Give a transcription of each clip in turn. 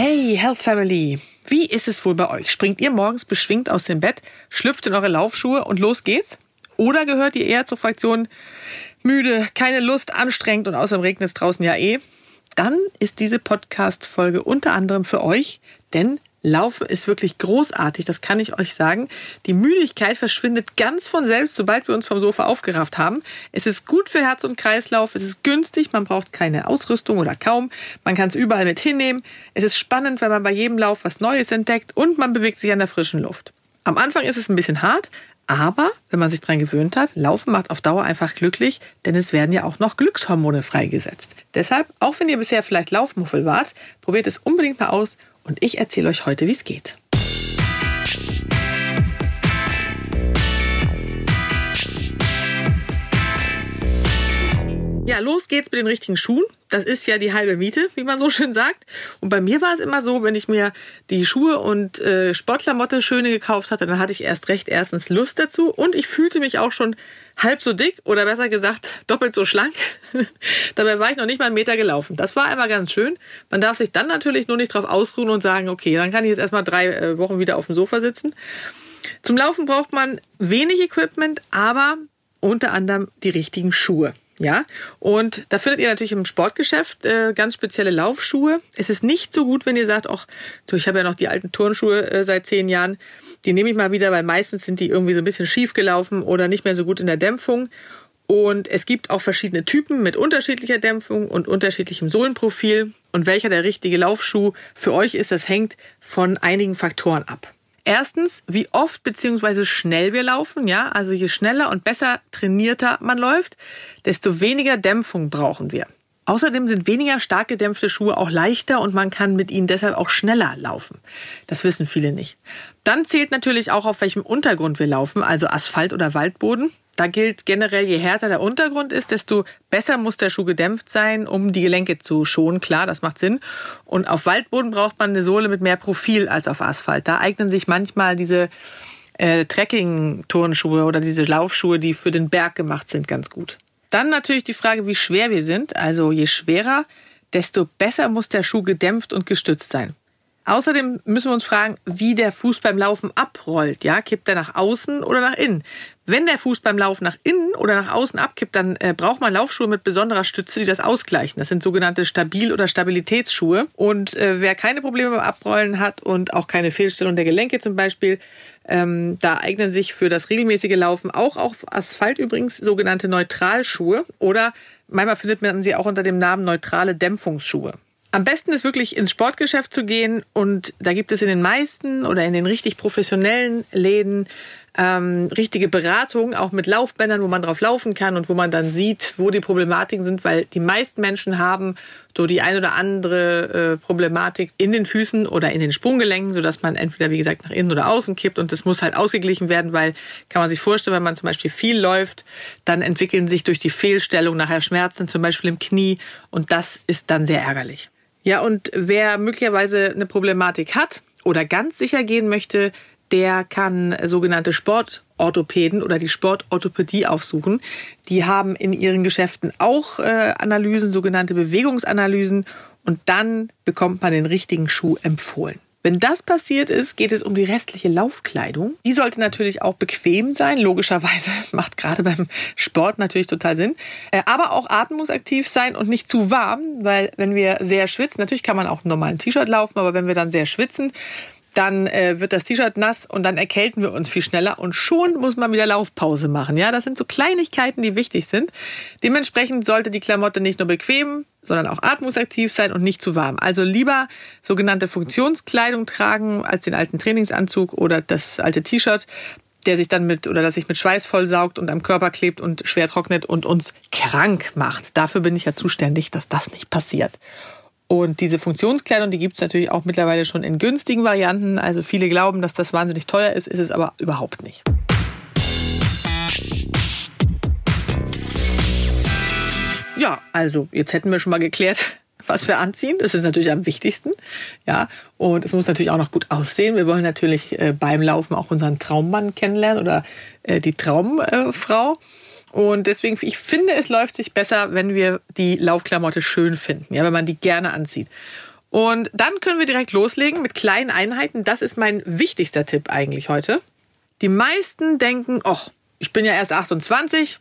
Hey, Health Family! Wie ist es wohl bei euch? Springt ihr morgens beschwingt aus dem Bett, schlüpft in eure Laufschuhe und los geht's? Oder gehört ihr eher zur Fraktion müde, keine Lust, anstrengend und außerdem regnet es draußen ja eh? Dann ist diese Podcast-Folge unter anderem für euch, denn Laufen ist wirklich großartig, das kann ich euch sagen. Die Müdigkeit verschwindet ganz von selbst, sobald wir uns vom Sofa aufgerafft haben. Es ist gut für Herz und Kreislauf, es ist günstig, man braucht keine Ausrüstung oder kaum. Man kann es überall mit hinnehmen. Es ist spannend, weil man bei jedem Lauf was Neues entdeckt und man bewegt sich an der frischen Luft. Am Anfang ist es ein bisschen hart, aber wenn man sich daran gewöhnt hat, Laufen macht auf Dauer einfach glücklich, denn es werden ja auch noch Glückshormone freigesetzt. Deshalb, auch wenn ihr bisher vielleicht Laufmuffel wart, probiert es unbedingt mal aus und ich erzähle euch heute, wie es geht. Ja, los geht's mit den richtigen Schuhen. Das ist ja die halbe Miete, wie man so schön sagt. Und bei mir war es immer so, wenn ich mir die Schuhe und äh, Sportklamotte schöne gekauft hatte, dann hatte ich erst recht erstens Lust dazu und ich fühlte mich auch schon halb so dick oder besser gesagt doppelt so schlank. Dabei war ich noch nicht mal einen Meter gelaufen. Das war einmal ganz schön. Man darf sich dann natürlich nur nicht drauf ausruhen und sagen, okay, dann kann ich jetzt erstmal drei äh, Wochen wieder auf dem Sofa sitzen. Zum Laufen braucht man wenig Equipment, aber unter anderem die richtigen Schuhe. Ja, und da findet ihr natürlich im Sportgeschäft äh, ganz spezielle Laufschuhe. Es ist nicht so gut, wenn ihr sagt, ach, so, ich habe ja noch die alten Turnschuhe äh, seit zehn Jahren. Die nehme ich mal wieder, weil meistens sind die irgendwie so ein bisschen schief gelaufen oder nicht mehr so gut in der Dämpfung. Und es gibt auch verschiedene Typen mit unterschiedlicher Dämpfung und unterschiedlichem Sohlenprofil. Und welcher der richtige Laufschuh für euch ist, das hängt von einigen Faktoren ab. Erstens, wie oft bzw. schnell wir laufen. Ja, also je schneller und besser trainierter man läuft, desto weniger Dämpfung brauchen wir. Außerdem sind weniger stark gedämpfte Schuhe auch leichter und man kann mit ihnen deshalb auch schneller laufen. Das wissen viele nicht. Dann zählt natürlich auch, auf welchem Untergrund wir laufen, also Asphalt oder Waldboden. Da gilt generell, je härter der Untergrund ist, desto besser muss der Schuh gedämpft sein, um die Gelenke zu schonen. Klar, das macht Sinn. Und auf Waldboden braucht man eine Sohle mit mehr Profil als auf Asphalt. Da eignen sich manchmal diese äh, Trekking-Turnschuhe oder diese Laufschuhe, die für den Berg gemacht sind, ganz gut. Dann natürlich die Frage, wie schwer wir sind. Also je schwerer, desto besser muss der Schuh gedämpft und gestützt sein. Außerdem müssen wir uns fragen, wie der Fuß beim Laufen abrollt. Ja, kippt er nach außen oder nach innen? Wenn der Fuß beim Laufen nach innen oder nach außen abkippt, dann äh, braucht man Laufschuhe mit besonderer Stütze, die das ausgleichen. Das sind sogenannte Stabil- oder Stabilitätsschuhe. Und äh, wer keine Probleme beim Abrollen hat und auch keine Fehlstellung der Gelenke zum Beispiel, ähm, da eignen sich für das regelmäßige Laufen auch auf Asphalt übrigens sogenannte Neutralschuhe oder manchmal findet man sie auch unter dem Namen neutrale Dämpfungsschuhe. Am besten ist wirklich ins Sportgeschäft zu gehen und da gibt es in den meisten oder in den richtig professionellen Läden ähm, richtige Beratung, auch mit Laufbändern, wo man drauf laufen kann und wo man dann sieht, wo die Problematiken sind, weil die meisten Menschen haben so die ein oder andere äh, Problematik in den Füßen oder in den Sprunggelenken, sodass man entweder, wie gesagt, nach innen oder außen kippt und das muss halt ausgeglichen werden, weil, kann man sich vorstellen, wenn man zum Beispiel viel läuft, dann entwickeln sich durch die Fehlstellung nachher Schmerzen, zum Beispiel im Knie und das ist dann sehr ärgerlich. Ja, und wer möglicherweise eine Problematik hat oder ganz sicher gehen möchte, der kann sogenannte Sportorthopäden oder die Sportorthopädie aufsuchen. Die haben in ihren Geschäften auch äh, Analysen, sogenannte Bewegungsanalysen und dann bekommt man den richtigen Schuh empfohlen. Wenn das passiert ist, geht es um die restliche Laufkleidung. Die sollte natürlich auch bequem sein. Logischerweise macht gerade beim Sport natürlich total Sinn. Äh, aber auch atmungsaktiv sein und nicht zu warm, weil wenn wir sehr schwitzen, natürlich kann man auch ein normalen T-Shirt laufen, aber wenn wir dann sehr schwitzen, dann äh, wird das T-Shirt nass und dann erkälten wir uns viel schneller und schon muss man wieder Laufpause machen. Ja, das sind so Kleinigkeiten, die wichtig sind. Dementsprechend sollte die Klamotte nicht nur bequem, sondern auch atmungsaktiv sein und nicht zu warm. Also lieber sogenannte Funktionskleidung tragen als den alten Trainingsanzug oder das alte T-Shirt, der sich dann mit oder das sich mit Schweiß vollsaugt und am Körper klebt und schwer trocknet und uns krank macht. Dafür bin ich ja zuständig, dass das nicht passiert. Und diese Funktionskleidung, die gibt es natürlich auch mittlerweile schon in günstigen Varianten. Also viele glauben, dass das wahnsinnig teuer ist, ist es aber überhaupt nicht. Ja, also jetzt hätten wir schon mal geklärt, was wir anziehen. Das ist natürlich am wichtigsten. Ja, und es muss natürlich auch noch gut aussehen. Wir wollen natürlich äh, beim Laufen auch unseren Traummann kennenlernen oder äh, die Traumfrau. Und deswegen, ich finde, es läuft sich besser, wenn wir die Laufklamotte schön finden, ja, wenn man die gerne anzieht. Und dann können wir direkt loslegen mit kleinen Einheiten. Das ist mein wichtigster Tipp eigentlich heute. Die meisten denken, ach, ich bin ja erst 28,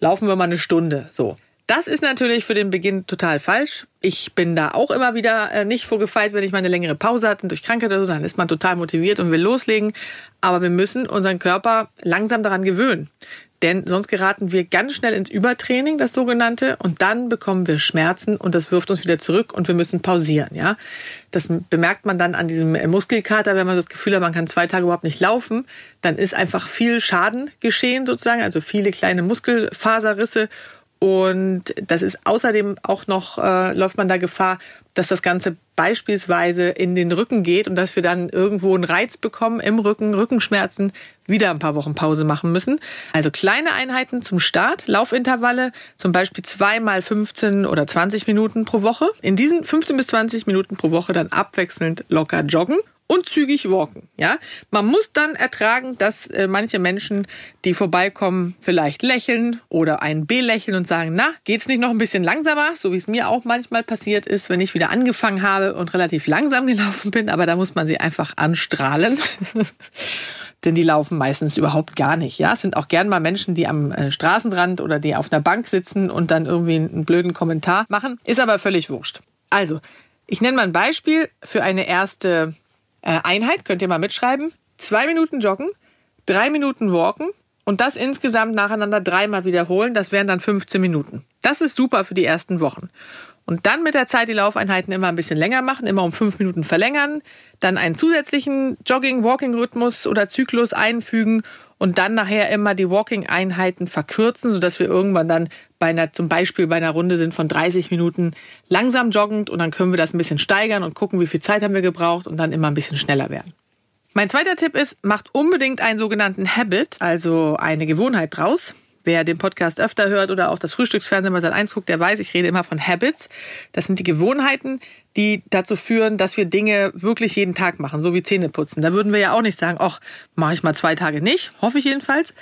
laufen wir mal eine Stunde. So. Das ist natürlich für den Beginn total falsch. Ich bin da auch immer wieder äh, nicht vorgefeilt, wenn ich mal eine längere Pause hatte durch Krankheit oder so, dann ist man total motiviert und will loslegen. Aber wir müssen unseren Körper langsam daran gewöhnen. Denn sonst geraten wir ganz schnell ins Übertraining, das sogenannte, und dann bekommen wir Schmerzen und das wirft uns wieder zurück und wir müssen pausieren. Ja, das bemerkt man dann an diesem Muskelkater, wenn man das Gefühl hat, man kann zwei Tage überhaupt nicht laufen, dann ist einfach viel Schaden geschehen sozusagen, also viele kleine Muskelfaserrisse und das ist außerdem auch noch, äh, läuft man da Gefahr, dass das Ganze beispielsweise in den Rücken geht und dass wir dann irgendwo einen Reiz bekommen im Rücken, Rückenschmerzen, wieder ein paar Wochen Pause machen müssen. Also kleine Einheiten zum Start, Laufintervalle, zum Beispiel zweimal 15 oder 20 Minuten pro Woche. In diesen 15 bis 20 Minuten pro Woche dann abwechselnd locker joggen und zügig walken. Ja, man muss dann ertragen, dass äh, manche Menschen, die vorbeikommen, vielleicht lächeln oder einen belächeln und sagen, na, geht's nicht noch ein bisschen langsamer, so wie es mir auch manchmal passiert ist, wenn ich wieder angefangen habe und relativ langsam gelaufen bin, aber da muss man sie einfach anstrahlen. denn die laufen meistens überhaupt gar nicht. Ja, es sind auch gern mal Menschen, die am äh, Straßenrand oder die auf einer Bank sitzen und dann irgendwie einen blöden Kommentar machen, ist aber völlig wurscht. Also, ich nenne mal ein Beispiel für eine erste Einheit, könnt ihr mal mitschreiben. Zwei Minuten joggen, drei Minuten walken und das insgesamt nacheinander dreimal wiederholen. Das wären dann 15 Minuten. Das ist super für die ersten Wochen. Und dann mit der Zeit die Laufeinheiten immer ein bisschen länger machen, immer um fünf Minuten verlängern, dann einen zusätzlichen Jogging-Walking-Rhythmus oder Zyklus einfügen und dann nachher immer die Walking-Einheiten verkürzen, sodass wir irgendwann dann bei einer, zum Beispiel bei einer Runde sind von 30 Minuten langsam joggend und dann können wir das ein bisschen steigern und gucken, wie viel Zeit haben wir gebraucht und dann immer ein bisschen schneller werden. Mein zweiter Tipp ist, macht unbedingt einen sogenannten Habit, also eine Gewohnheit draus. Wer den Podcast öfter hört oder auch das Frühstücksfernsehen bei Sat1 guckt, der weiß, ich rede immer von Habits. Das sind die Gewohnheiten, die dazu führen, dass wir Dinge wirklich jeden Tag machen, so wie Zähne putzen. Da würden wir ja auch nicht sagen, ach, mache ich mal zwei Tage nicht, hoffe ich jedenfalls.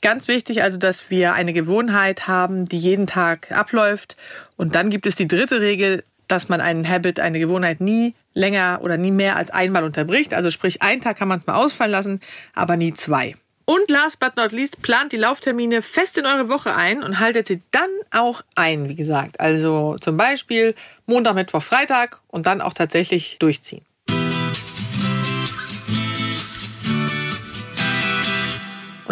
Ganz wichtig also, dass wir eine Gewohnheit haben, die jeden Tag abläuft. Und dann gibt es die dritte Regel, dass man einen Habit, eine Gewohnheit nie länger oder nie mehr als einmal unterbricht. Also sprich, einen Tag kann man es mal ausfallen lassen, aber nie zwei. Und last but not least, plant die Lauftermine fest in eure Woche ein und haltet sie dann auch ein, wie gesagt. Also zum Beispiel Montag, Mittwoch, Freitag und dann auch tatsächlich durchziehen.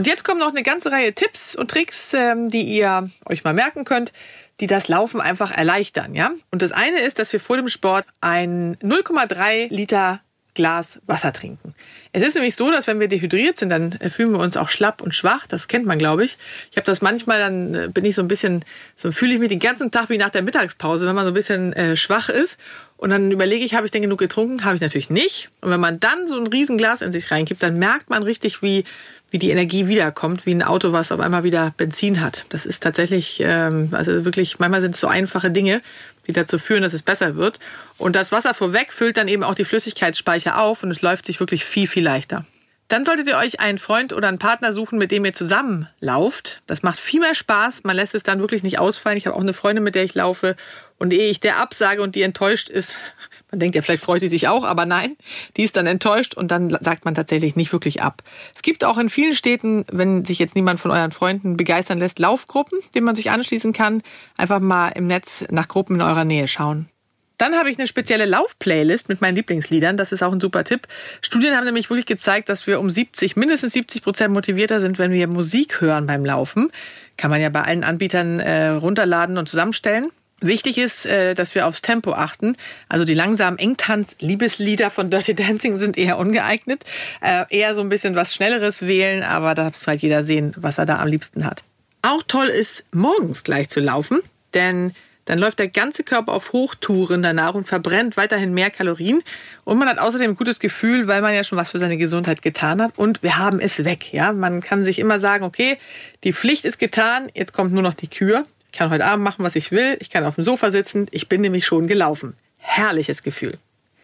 Und jetzt kommen noch eine ganze Reihe Tipps und Tricks, ähm, die ihr euch mal merken könnt, die das Laufen einfach erleichtern, ja? Und das eine ist, dass wir vor dem Sport ein 0,3 Liter Glas Wasser trinken. Es ist nämlich so, dass wenn wir dehydriert sind, dann fühlen wir uns auch schlapp und schwach. Das kennt man, glaube ich. Ich habe das manchmal, dann äh, bin ich so ein bisschen, so fühle ich mich den ganzen Tag wie nach der Mittagspause, wenn man so ein bisschen äh, schwach ist. Und dann überlege ich, habe ich denn genug getrunken? Habe ich natürlich nicht. Und wenn man dann so ein Riesenglas in sich reinkippt, dann merkt man richtig, wie, wie die Energie wiederkommt, wie ein Auto, was auf einmal wieder Benzin hat. Das ist tatsächlich, ähm, also wirklich, manchmal sind es so einfache Dinge, die dazu führen, dass es besser wird. Und das Wasser vorweg füllt dann eben auch die Flüssigkeitsspeicher auf und es läuft sich wirklich viel, viel leichter. Dann solltet ihr euch einen Freund oder einen Partner suchen, mit dem ihr zusammen lauft. Das macht viel mehr Spaß. Man lässt es dann wirklich nicht ausfallen. Ich habe auch eine Freundin, mit der ich laufe. Und ehe ich der absage und die enttäuscht ist, man denkt ja, vielleicht freut die sich auch, aber nein, die ist dann enttäuscht und dann sagt man tatsächlich nicht wirklich ab. Es gibt auch in vielen Städten, wenn sich jetzt niemand von euren Freunden begeistern lässt, Laufgruppen, denen man sich anschließen kann. Einfach mal im Netz nach Gruppen in eurer Nähe schauen. Dann habe ich eine spezielle Laufplaylist mit meinen Lieblingsliedern. Das ist auch ein super Tipp. Studien haben nämlich wirklich gezeigt, dass wir um 70, mindestens 70 Prozent motivierter sind, wenn wir Musik hören beim Laufen. Kann man ja bei allen Anbietern äh, runterladen und zusammenstellen. Wichtig ist, äh, dass wir aufs Tempo achten. Also die langsamen Engtanz-Liebeslieder von Dirty Dancing sind eher ungeeignet. Äh, eher so ein bisschen was Schnelleres wählen, aber da muss halt jeder sehen, was er da am liebsten hat. Auch toll ist, morgens gleich zu laufen, denn dann läuft der ganze Körper auf Hochtouren danach und verbrennt weiterhin mehr Kalorien. Und man hat außerdem ein gutes Gefühl, weil man ja schon was für seine Gesundheit getan hat. Und wir haben es weg. Ja, man kann sich immer sagen, okay, die Pflicht ist getan, jetzt kommt nur noch die Kür. Ich kann heute Abend machen, was ich will. Ich kann auf dem Sofa sitzen. Ich bin nämlich schon gelaufen. Herrliches Gefühl.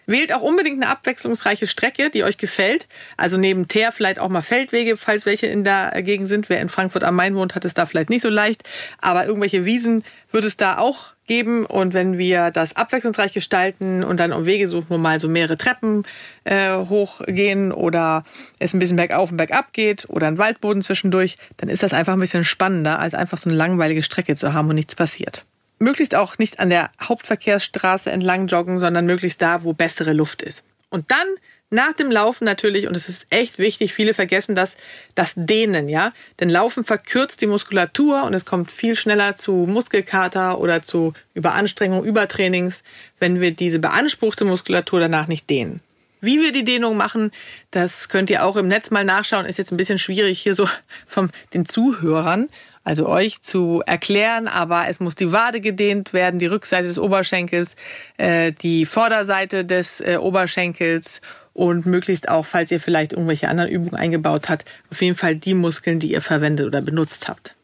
Wählt auch unbedingt eine abwechslungsreiche Strecke, die euch gefällt. Also neben Teer vielleicht auch mal Feldwege, falls welche in der Gegend sind. Wer in Frankfurt am Main wohnt, hat es da vielleicht nicht so leicht. Aber irgendwelche Wiesen wird es da auch geben. Und wenn wir das abwechslungsreich gestalten und dann um Wege suchen, wo mal so mehrere Treppen äh, hochgehen oder es ein bisschen bergauf und bergab geht oder ein Waldboden zwischendurch, dann ist das einfach ein bisschen spannender, als einfach so eine langweilige Strecke zu haben und nichts passiert möglichst auch nicht an der Hauptverkehrsstraße entlang joggen, sondern möglichst da, wo bessere Luft ist. Und dann nach dem Laufen natürlich, und es ist echt wichtig, viele vergessen das, das Dehnen, ja. Denn Laufen verkürzt die Muskulatur und es kommt viel schneller zu Muskelkater oder zu Überanstrengung, Übertrainings, wenn wir diese beanspruchte Muskulatur danach nicht dehnen. Wie wir die Dehnung machen, das könnt ihr auch im Netz mal nachschauen. Ist jetzt ein bisschen schwierig hier so von den Zuhörern also euch zu erklären, aber es muss die Wade gedehnt werden, die Rückseite des Oberschenkels, äh, die Vorderseite des äh, Oberschenkels und möglichst auch, falls ihr vielleicht irgendwelche anderen Übungen eingebaut habt, auf jeden Fall die Muskeln, die ihr verwendet oder benutzt habt.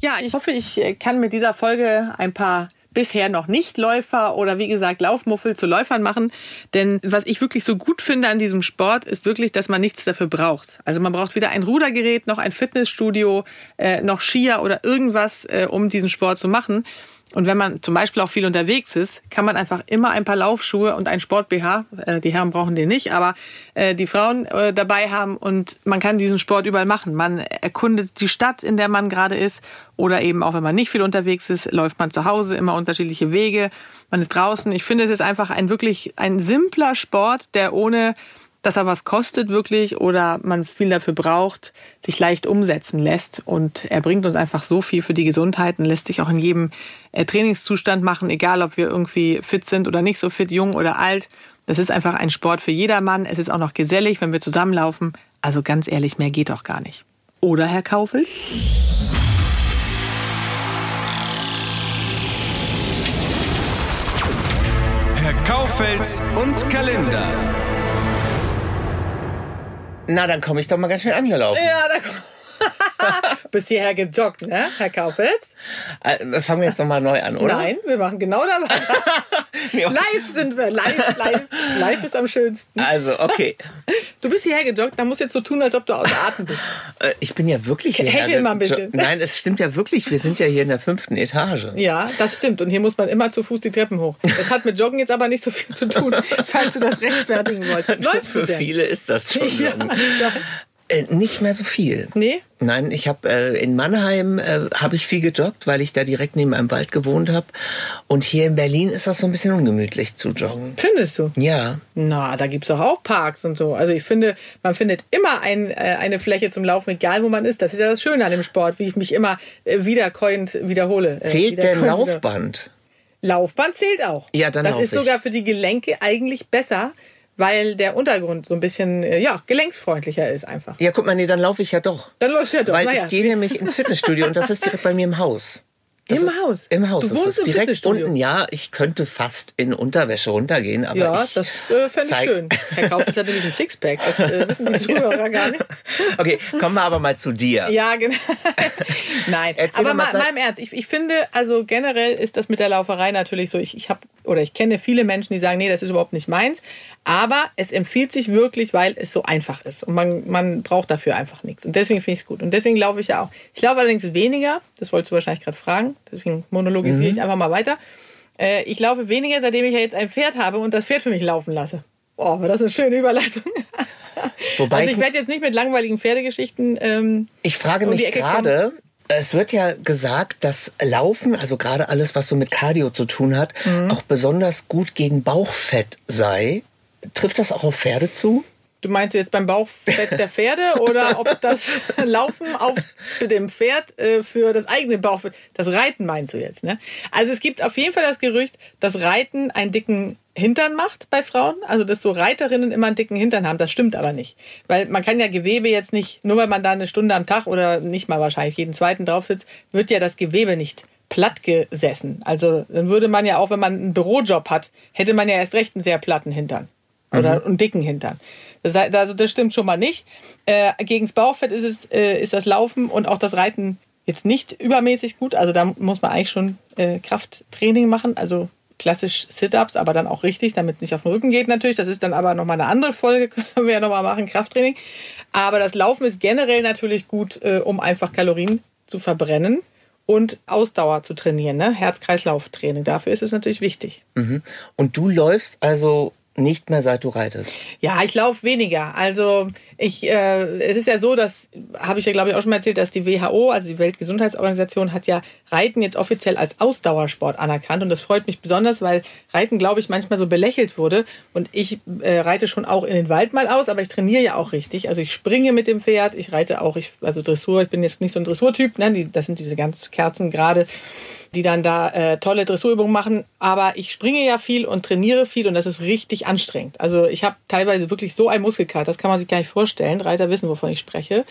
Ja, ich hoffe, ich kann mit dieser Folge ein paar bisher noch nicht Läufer oder wie gesagt Laufmuffel zu Läufern machen. Denn was ich wirklich so gut finde an diesem Sport, ist wirklich, dass man nichts dafür braucht. Also man braucht weder ein Rudergerät, noch ein Fitnessstudio, äh, noch Skier oder irgendwas, äh, um diesen Sport zu machen. Und wenn man zum Beispiel auch viel unterwegs ist, kann man einfach immer ein paar Laufschuhe und ein Sport-BH, äh, die Herren brauchen den nicht, aber äh, die Frauen äh, dabei haben und man kann diesen Sport überall machen. Man erkundet die Stadt, in der man gerade ist oder eben auch, wenn man nicht viel unterwegs ist, läuft man zu Hause immer unterschiedliche Wege. Man ist draußen. Ich finde, es ist einfach ein wirklich ein simpler Sport, der ohne dass er was kostet wirklich oder man viel dafür braucht, sich leicht umsetzen lässt. Und er bringt uns einfach so viel für die Gesundheit und lässt sich auch in jedem äh, Trainingszustand machen, egal ob wir irgendwie fit sind oder nicht so fit, jung oder alt. Das ist einfach ein Sport für jedermann. Es ist auch noch gesellig, wenn wir zusammenlaufen. Also ganz ehrlich, mehr geht doch gar nicht. Oder, Herr Kaufels? Herr Kaufels und Kalender. Na, dann komme ich doch mal ganz schnell angelaufen. Ja, da Bis hierher gejoggt, ne, Herr Kaufels? Äh, fangen wir jetzt nochmal neu an, oder? Nein, wir machen genau dabei. nee. Live sind wir. Live, live, live ist am schönsten. Also, okay. Du bist hierher gejoggt, dann musst du jetzt so tun, als ob du außer Atem bist. Äh, ich bin ja wirklich hierher. Hechel mal ein bisschen. Nein, es stimmt ja wirklich. Wir sind ja hier in der fünften Etage. Ja, das stimmt. Und hier muss man immer zu Fuß die Treppen hoch. Das hat mit Joggen jetzt aber nicht so viel zu tun, falls du das rechtfertigen wolltest. Läufst Für du denn? viele ist das schon. Ja, äh, nicht mehr so viel. Nee? Nein, ich habe äh, in Mannheim äh, habe ich viel gejoggt, weil ich da direkt neben einem Wald gewohnt habe. Und hier in Berlin ist das so ein bisschen ungemütlich zu joggen. Findest du? Ja. Na, da gibt's doch auch Parks und so. Also ich finde, man findet immer ein, äh, eine Fläche zum Laufen, egal wo man ist. Das ist ja das Schöne an dem Sport, wie ich mich immer äh, wiederkäuend wiederhole. Äh, Zählt denn Laufband? Laufband zählt auch. Ja, dann Das ist ich. sogar für die Gelenke eigentlich besser, weil der Untergrund so ein bisschen äh, ja, gelenksfreundlicher ist einfach. Ja, guck mal, nee, dann laufe ich ja doch. Dann läufst du ja doch. Weil naja. ich gehe nämlich ins Fitnessstudio und das ist direkt bei mir im Haus. Das Im ist, Haus? Im Haus. Du das wohnst ist im direkt Fitnessstudio? unten. Ja, ich könnte fast in Unterwäsche runtergehen, aber ja, ich das äh, fände ich schön. Herr Kauf ist natürlich ein Sixpack, das äh, wissen die Zuhörer gar nicht. Okay, kommen wir aber mal zu dir. Ja, genau. Nein, Erzähl aber mal mal, mal im Ernst. Ich, ich finde, also generell ist das mit der Lauferei natürlich so. Ich, ich habe oder ich kenne viele Menschen, die sagen, nee, das ist überhaupt nicht meins. Aber es empfiehlt sich wirklich, weil es so einfach ist und man, man braucht dafür einfach nichts. Und deswegen finde ich es gut. Und deswegen laufe ich ja auch. Ich laufe allerdings weniger. Das wolltest du wahrscheinlich gerade fragen. Deswegen monologisiere Mhm. ich einfach mal weiter. Äh, ich laufe weniger, seitdem ich ja jetzt ein Pferd habe und das Pferd für mich laufen lasse. Oh, war das eine schöne Überleitung. Wobei Also ich, ich werde jetzt nicht mit langweiligen Pferdegeschichten ähm, ich frage mich gerade, es wird ja gesagt, dass Laufen, also gerade alles, was so mit Cardio zu tun hat, Mhm. auch besonders gut gegen Bauchfett sei. Trifft das auch auf Pferde zu? Du meinst jetzt beim Bauchfett der Pferde oder ob das Laufen auf dem Pferd äh, für das eigene Bauchfett, das Reiten meinst du jetzt, ne? Also es gibt auf jeden Fall das Gerücht, dass Reiten einen dicken Hintern macht bei Frauen. Also, dass so Reiterinnen immer einen dicken Hintern haben. Das stimmt aber nicht. Weil man kann ja Gewebe jetzt nicht, nur weil man da eine Stunde am Tag oder nicht mal wahrscheinlich jeden zweiten drauf sitzt, wird ja das Gewebe nicht platt gesessen. Also, dann würde man ja auch, wenn man einen Bürojob hat, hätte man ja erst recht einen sehr platten Hintern. Oder mhm. einen dicken Hintern. Das, also das stimmt schon mal nicht. Äh, gegens Bauchfett ist es, äh, ist das Laufen und auch das Reiten jetzt nicht übermäßig gut. Also da muss man eigentlich schon äh, Krafttraining machen. Also klassisch Sit-Ups, aber dann auch richtig, damit es nicht auf den Rücken geht natürlich. Das ist dann aber nochmal eine andere Folge, können wir ja nochmal machen, Krafttraining. Aber das Laufen ist generell natürlich gut, äh, um einfach Kalorien zu verbrennen und Ausdauer zu trainieren, ne? Herz-Kreislauf-Training. Dafür ist es natürlich wichtig. Mhm. Und du läufst also nicht mehr, seit du reitest? Ja, ich laufe weniger. Also ich, äh, es ist ja so, dass, habe ich ja glaube ich auch schon mal erzählt, dass die WHO, also die Weltgesundheitsorganisation, hat ja Reiten jetzt offiziell als Ausdauersport anerkannt. Und das freut mich besonders, weil Reiten, glaube ich, manchmal so belächelt wurde. Und ich äh, reite schon auch in den Wald mal aus, aber ich trainiere ja auch richtig. Also ich springe mit dem Pferd, ich reite auch, ich, also Dressur, ich bin jetzt nicht so ein Dressurtyp, ne? Die, das sind diese ganz Kerzen gerade, die dann da äh, tolle Dressurübungen machen. Aber ich springe ja viel und trainiere viel und das ist richtig anstrengend. Also ich habe teilweise wirklich so ein Muskelkater, das kann man sich gar nicht vorstellen. Reiter wissen, wovon ich spreche.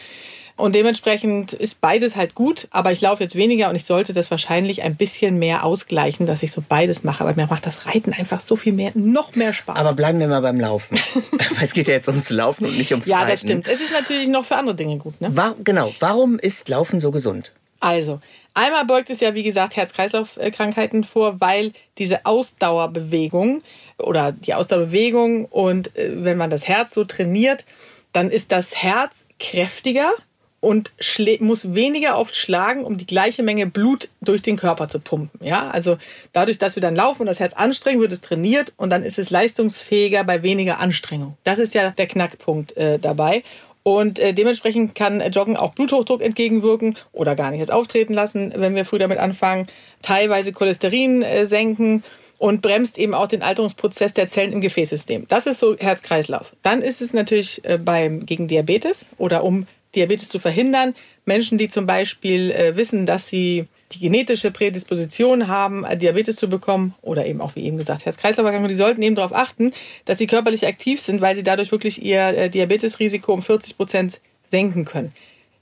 Und dementsprechend ist beides halt gut, aber ich laufe jetzt weniger und ich sollte das wahrscheinlich ein bisschen mehr ausgleichen, dass ich so beides mache. Aber mir macht das Reiten einfach so viel mehr, noch mehr Spaß. Aber bleiben wir mal beim Laufen. es geht ja jetzt ums Laufen und nicht ums ja, Reiten. Ja, das stimmt. Es ist natürlich noch für andere Dinge gut. Ne? War, genau. Warum ist Laufen so gesund? Also, einmal beugt es ja, wie gesagt, Herz-Kreislauf-Krankheiten vor, weil diese Ausdauerbewegung oder die Ausdauerbewegung und äh, wenn man das Herz so trainiert, dann ist das Herz kräftiger und muss weniger oft schlagen, um die gleiche Menge Blut durch den Körper zu pumpen. Ja, also dadurch, dass wir dann laufen und das Herz anstrengen, wird es trainiert und dann ist es leistungsfähiger bei weniger Anstrengung. Das ist ja der Knackpunkt äh, dabei. Und äh, dementsprechend kann Joggen auch Bluthochdruck entgegenwirken oder gar nicht jetzt auftreten lassen, wenn wir früh damit anfangen. Teilweise Cholesterin äh, senken und bremst eben auch den Alterungsprozess der Zellen im Gefäßsystem. Das ist so Herz-Kreislauf. Dann ist es natürlich äh, beim, gegen Diabetes oder um Diabetes zu verhindern. Menschen, die zum Beispiel äh, wissen, dass sie die genetische Prädisposition haben, äh, Diabetes zu bekommen oder eben auch, wie eben gesagt, Herz-Kreislauf-Erkrankungen, die sollten eben darauf achten, dass sie körperlich aktiv sind, weil sie dadurch wirklich ihr Diabetesrisiko um 40 Prozent senken können.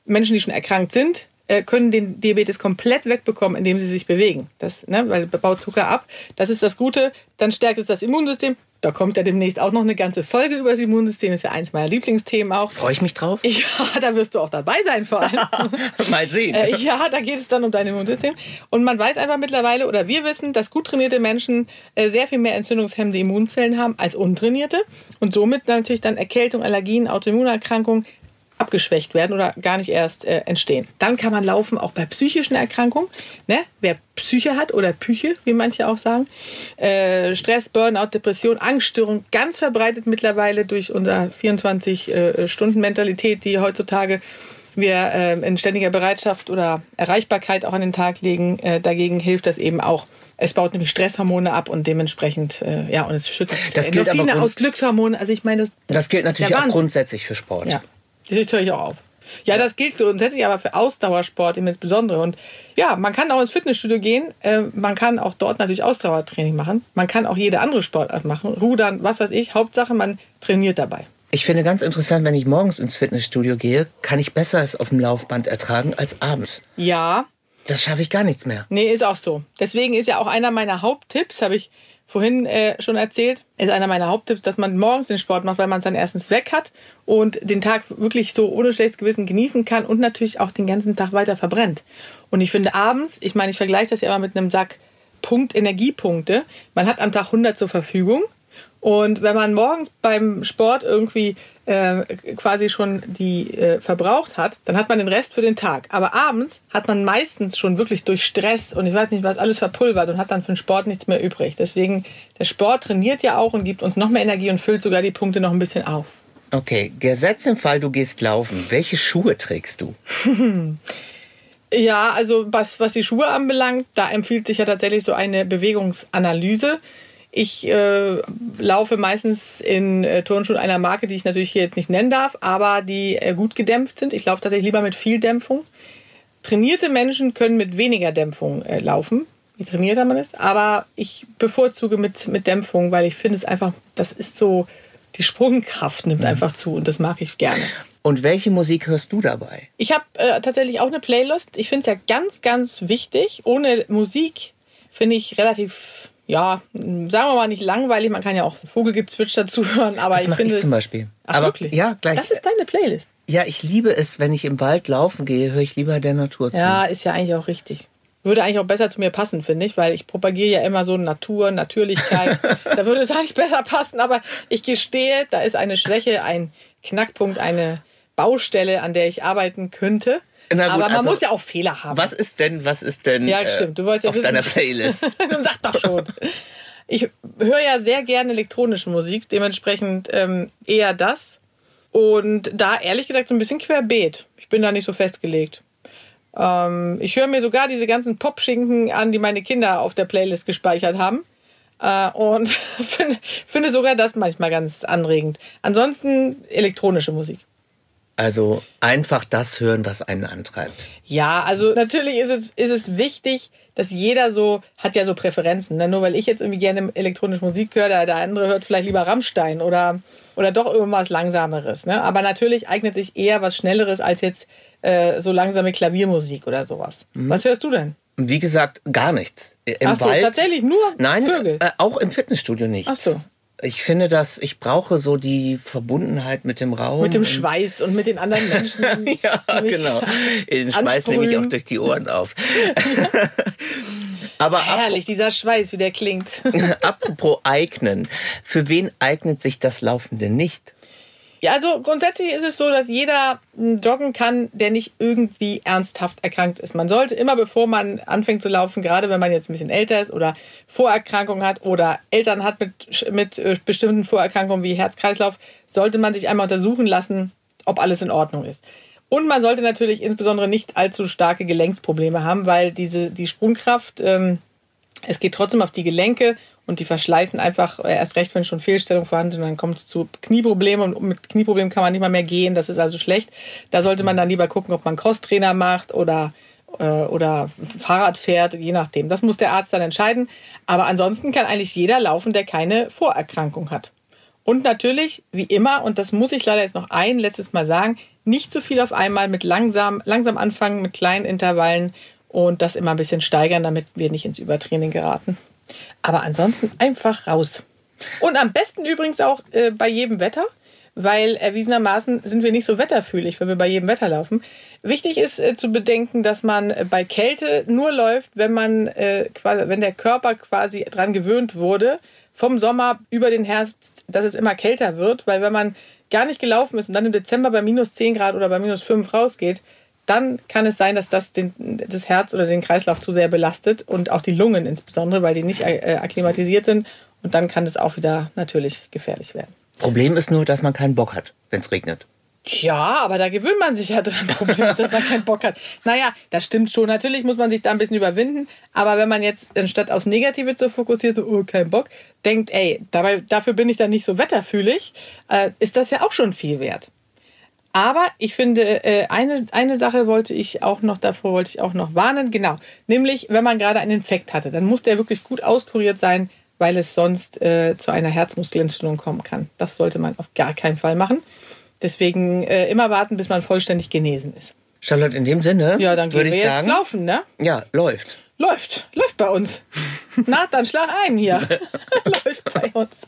Menschen, die schon erkrankt sind, können den Diabetes komplett wegbekommen, indem sie sich bewegen. Das, ne, weil baut Zucker ab. Das ist das Gute. Dann stärkt es das Immunsystem. Da kommt ja demnächst auch noch eine ganze Folge über das Immunsystem. Ist ja eins meiner Lieblingsthemen auch. Freue ich mich drauf? Ja, da wirst du auch dabei sein vor allem. Mal sehen. Äh, ja, da geht es dann um dein Immunsystem. Und man weiß einfach mittlerweile, oder wir wissen, dass gut trainierte Menschen äh, sehr viel mehr entzündungshemmende Immunzellen haben als untrainierte. Und somit natürlich dann Erkältung, Allergien, Autoimmunerkrankungen abgeschwächt werden oder gar nicht erst äh, entstehen. Dann kann man laufen auch bei psychischen Erkrankungen. Ne? Wer Psyche hat oder Psyche, wie manche auch sagen. Äh, Stress, Burnout, Depression, Angststörung, ganz verbreitet mittlerweile durch unser 24-Stunden-Mentalität, die heutzutage wir äh, in ständiger Bereitschaft oder Erreichbarkeit auch an den Tag legen. Äh, dagegen hilft das eben auch. Es baut nämlich Stresshormone ab und dementsprechend, äh, ja, und es schüttet das gilt Endorphine aus Glückshormonen. Also ich meine, das, das gilt natürlich auch grundsätzlich für Sport. Ja. Das höre ich auch auf. Ja, das gilt grundsätzlich aber für Ausdauersport insbesondere. Und ja, man kann auch ins Fitnessstudio gehen. Äh, man kann auch dort natürlich Ausdauertraining machen. Man kann auch jede andere Sportart machen. Rudern, was weiß ich. Hauptsache, man trainiert dabei. Ich finde ganz interessant, wenn ich morgens ins Fitnessstudio gehe, kann ich besser es auf dem Laufband ertragen als abends. Ja. Das schaffe ich gar nichts mehr. Nee, ist auch so. Deswegen ist ja auch einer meiner Haupttipps, habe ich vorhin äh, schon erzählt, ist einer meiner Haupttipps, dass man morgens den Sport macht, weil man es dann erstens weg hat und den Tag wirklich so ohne schlechtes Gewissen genießen kann und natürlich auch den ganzen Tag weiter verbrennt. Und ich finde abends, ich meine, ich vergleiche das ja immer mit einem Sack Punkt Energiepunkte. Man hat am Tag 100 zur Verfügung und wenn man morgens beim Sport irgendwie äh, quasi schon die äh, verbraucht hat, dann hat man den Rest für den Tag. Aber abends hat man meistens schon wirklich durch Stress und ich weiß nicht was alles verpulvert und hat dann für den Sport nichts mehr übrig. Deswegen, der Sport trainiert ja auch und gibt uns noch mehr Energie und füllt sogar die Punkte noch ein bisschen auf. Okay, gesetzt im Fall, du gehst laufen. Welche Schuhe trägst du? ja, also was, was die Schuhe anbelangt, da empfiehlt sich ja tatsächlich so eine Bewegungsanalyse. Ich äh, laufe meistens in äh, Turnschuhen einer Marke, die ich natürlich hier jetzt nicht nennen darf, aber die äh, gut gedämpft sind. Ich laufe tatsächlich lieber mit viel Dämpfung. Trainierte Menschen können mit weniger Dämpfung äh, laufen. je trainierter man ist. Aber ich bevorzuge mit, mit Dämpfung, weil ich finde es einfach, das ist so, die Sprungkraft nimmt einfach zu und das mag ich gerne. Und welche Musik hörst du dabei? Ich habe äh, tatsächlich auch eine Playlist. Ich finde es ja ganz, ganz wichtig. Ohne Musik finde ich relativ, ja, sagen wir mal nicht langweilig. Man kann ja auch Vogelgezwitscher zuhören, aber Das ich mache finde ich zum Beispiel. Ach, Aber wirklich? ja, gleich. Das ist deine Playlist. Ja, ich liebe es, wenn ich im Wald laufen gehe, höre ich lieber der Natur zu. Ja, ist ja eigentlich auch richtig. Würde eigentlich auch besser zu mir passen, finde ich, weil ich propagiere ja immer so Natur, Natürlichkeit. da würde es eigentlich besser passen, aber ich gestehe, da ist eine Schwäche, ein Knackpunkt, eine Baustelle, an der ich arbeiten könnte. Na gut, aber man also, muss ja auch Fehler haben. Was ist denn, was ist denn Ja, äh, stimmt. Du wolltest ja auf wissen. deiner Playlist? sag doch schon. Ich höre ja sehr gerne elektronische Musik, dementsprechend ähm, eher das. Und da ehrlich gesagt so ein bisschen querbeet. Ich bin da nicht so festgelegt. Ähm, ich höre mir sogar diese ganzen Popschinken an, die meine Kinder auf der Playlist gespeichert haben. Äh, und finde, finde sogar das manchmal ganz anregend. Ansonsten elektronische Musik. Also einfach das hören, was einen antreibt. Ja, also natürlich ist es, ist es wichtig, dass jeder so, hat ja so Präferenzen. Ne? Nur weil ich jetzt irgendwie gerne elektronische Musik höre, der, der andere hört vielleicht lieber Rammstein oder, oder doch irgendwas Langsameres. Ne? Aber natürlich eignet sich eher was Schnelleres als jetzt äh, so langsame Klaviermusik oder sowas. Was hörst du denn? Wie gesagt, gar nichts. Im Ach so, Wald, tatsächlich nur Nein, Vögel. Äh, auch im Fitnessstudio nichts. Ach so. Ich finde, dass ich brauche so die Verbundenheit mit dem Raum. Mit dem Schweiß und mit den anderen Menschen. Ja, genau. Den Schweiß nehme ich auch durch die Ohren auf. Aber Herrlich, dieser Schweiß, wie der klingt. apropos eignen. Für wen eignet sich das Laufen denn nicht? Ja, also grundsätzlich ist es so, dass jeder m, joggen kann, der nicht irgendwie ernsthaft erkrankt ist. Man sollte immer, bevor man anfängt zu laufen, gerade wenn man jetzt ein bisschen älter ist oder Vorerkrankungen hat oder Eltern hat mit, mit äh, bestimmten Vorerkrankungen wie Herz-Kreislauf, sollte man sich einmal untersuchen lassen, ob alles in Ordnung ist. Und man sollte natürlich insbesondere nicht allzu starke Gelenksprobleme haben, weil diese, die Sprungkraft, ähm, es geht trotzdem auf die Gelenke und die verschleißen einfach äh, erst recht, wenn schon Fehlstellungen vorhanden sind, dann kommt es zu Knieproblemen und mit Knieproblemen kann man nicht mal mehr gehen, das ist also schlecht. Da sollte man dann lieber gucken, ob man Crosstrainer macht oder, äh, oder Fahrrad fährt, je nachdem. Das muss der Arzt dann entscheiden. Aber ansonsten kann eigentlich jeder laufen, der keine Vorerkrankung hat. Und natürlich, wie immer, und das muss ich leider jetzt noch ein letztes Mal sagen, nicht zu viel auf einmal, mit langsam, langsam anfangen, mit kleinen Intervallen und das immer ein bisschen steigern, damit wir nicht ins Übertraining geraten. Aber ansonsten einfach raus. Und am besten übrigens auch äh, bei jedem Wetter, weil erwiesenermaßen sind wir nicht so wetterfühlig, wenn wir bei jedem Wetter laufen. Wichtig ist äh, zu bedenken, dass man äh, bei Kälte nur läuft, wenn man äh, quasi, wenn der Körper quasi dran gewöhnt wurde, vom Sommer über den Herbst, dass es immer kälter wird, weil wenn man gar nicht gelaufen ist und dann im Dezember bei minus 10 Grad oder bei minus 5 rausgeht, dann kann es sein, dass das den, das Herz oder den Kreislauf zu sehr belastet und auch die Lungen insbesondere, weil die nicht äh, akklimatisiert sind. Und dann kann es auch wieder natürlich gefährlich werden. Problem ist nur, dass man keinen Bock hat, wenn es regnet. Ja, aber da gewöhnt man sich ja dran. Problem ist, dass man keinen Bock hat. Naja, das stimmt schon. Natürlich muss man sich da ein bisschen überwinden. Aber wenn man jetzt anstatt aufs Negative zu fokussieren, so, oh, kein Bock, denkt, ey, dabei, dafür bin ich dann nicht so wetterfühlig, äh, ist das ja auch schon viel wert. Aber ich finde, äh, eine, eine Sache wollte ich auch noch, davor wollte ich auch noch warnen, genau. Nämlich, wenn man gerade einen Infekt hatte, dann muss der wirklich gut auskuriert sein, weil es sonst äh, zu einer Herzmuskelentzündung kommen kann. Das sollte man auf gar keinen Fall machen. Deswegen äh, immer warten, bis man vollständig genesen ist. Charlotte, in dem Sinne Ja, dann gehen wir jetzt sagen, laufen, ne? ja, läuft. Läuft, läuft bei uns. Na, dann schlag ein hier. läuft bei uns.